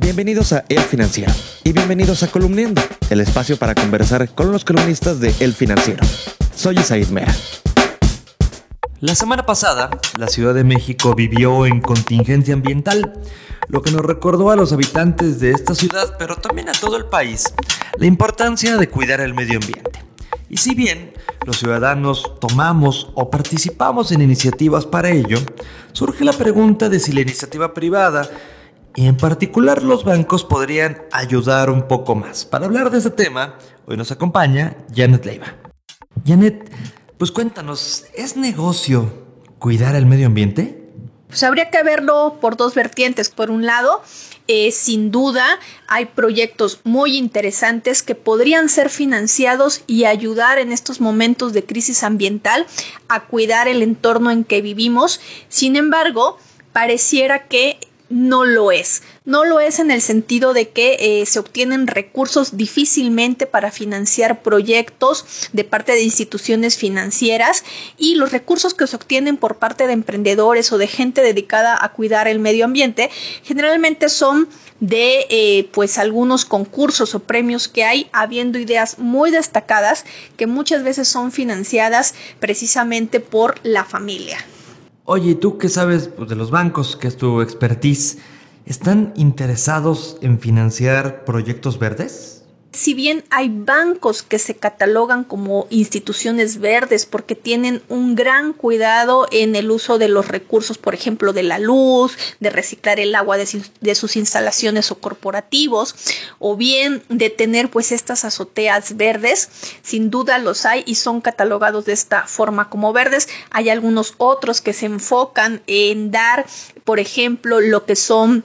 Bienvenidos a El Financiero y bienvenidos a Columniendo, el espacio para conversar con los columnistas de El Financiero. Soy Isaid Mea. La semana pasada, la Ciudad de México vivió en contingencia ambiental, lo que nos recordó a los habitantes de esta ciudad, pero también a todo el país, la importancia de cuidar el medio ambiente. Y si bien los ciudadanos tomamos o participamos en iniciativas para ello, surge la pregunta de si la iniciativa privada y en particular los bancos podrían ayudar un poco más. Para hablar de este tema, hoy nos acompaña Janet Leiva. Janet, pues cuéntanos, ¿es negocio cuidar el medio ambiente? Pues habría que verlo por dos vertientes. Por un lado, eh, sin duda hay proyectos muy interesantes que podrían ser financiados y ayudar en estos momentos de crisis ambiental a cuidar el entorno en que vivimos. Sin embargo, pareciera que no lo es. No lo es en el sentido de que eh, se obtienen recursos difícilmente para financiar proyectos de parte de instituciones financieras y los recursos que se obtienen por parte de emprendedores o de gente dedicada a cuidar el medio ambiente generalmente son de eh, pues algunos concursos o premios que hay habiendo ideas muy destacadas que muchas veces son financiadas precisamente por la familia. Oye, ¿tú qué sabes pues, de los bancos, que es tu expertise? ¿Están interesados en financiar proyectos verdes? Si bien hay bancos que se catalogan como instituciones verdes porque tienen un gran cuidado en el uso de los recursos, por ejemplo, de la luz, de reciclar el agua de, sus instalaciones o corporativos, o bien de tener pues estas azoteas verdes, sin duda los hay y son catalogados de esta forma como verdes. Hay algunos otros que se enfocan en dar, por ejemplo, lo que son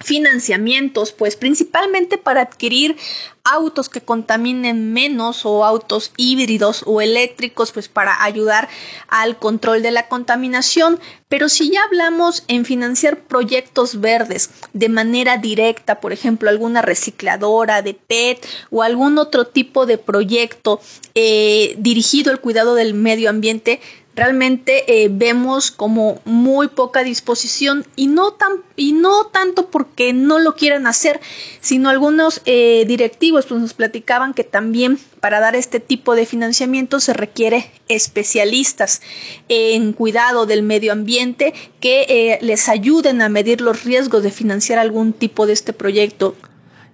financiamientos, pues principalmente para adquirir autos que contaminen menos o autos híbridos o eléctricos, pues para ayudar al control de la contaminación. Pero si ya hablamos en financiar proyectos verdes de manera directa, por ejemplo, alguna recicladora de PET o algún otro tipo de proyecto eh, dirigido al cuidado del medio ambiente, realmente eh, vemos como muy poca disposición y no, tan, y no tanto porque no lo quieran hacer, sino algunos eh, directivos pues, nos platicaban que también para dar este tipo de financiamiento se requiere especialistas en cuidado del medio ambiente que eh, les ayuden a medir los riesgos de financiar algún tipo de este proyecto.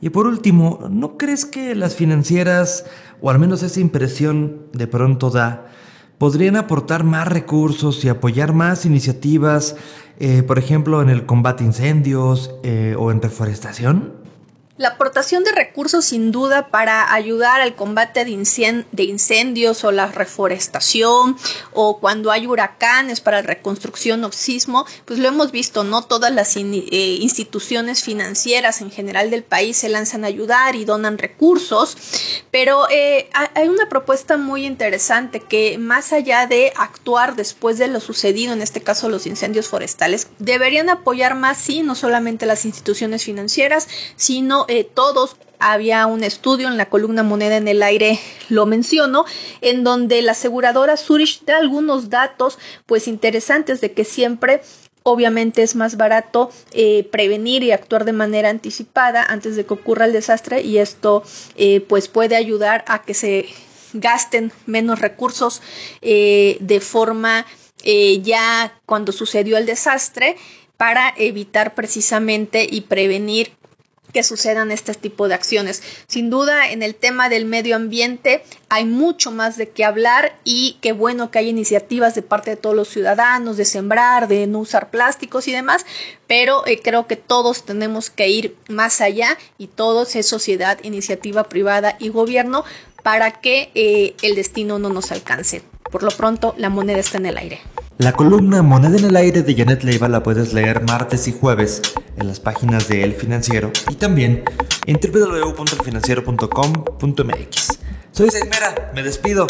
Y por último, ¿no crees que las financieras, o al menos esa impresión de pronto da, podrían aportar más recursos y apoyar más iniciativas, eh, por ejemplo, en el combate a incendios eh, o en reforestación? La aportación de recursos sin duda para ayudar al combate de, incendios o la reforestación o cuando hay huracanes para reconstrucción o sismo, pues lo hemos visto, no todas las eh, instituciones financieras en general del país se lanzan a ayudar y donan recursos, pero eh, hay una propuesta muy interesante que más allá de actuar después de lo sucedido, en este caso los incendios forestales, deberían apoyar más, sí, no solamente las instituciones financieras, sino eh, todos había un estudio en la columna Moneda en el Aire, lo menciono, en donde la aseguradora Zurich da algunos datos pues interesantes de que siempre obviamente es más barato eh, prevenir y actuar de manera anticipada antes de que ocurra el desastre y esto eh, pues puede ayudar a que se gasten menos recursos de forma ya cuando sucedió el desastre para evitar precisamente y prevenir que sucedan este tipo de acciones. Sin duda, en el tema del medio ambiente hay mucho más de qué hablar y qué bueno que hay iniciativas de parte de todos los ciudadanos de sembrar, de no usar plásticos y demás, pero eh, creo que todos tenemos que ir más allá y todos es sociedad, iniciativa privada y gobierno para que eh, el destino no nos alcance. Por lo pronto, la moneda está en el aire. La columna Moneda en el aire de Janet Leiva la puedes leer martes y jueves en las páginas de El Financiero y también en www.elfinanciero.com.mx. Soy Mera, me despido,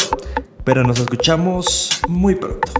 pero nos escuchamos muy pronto.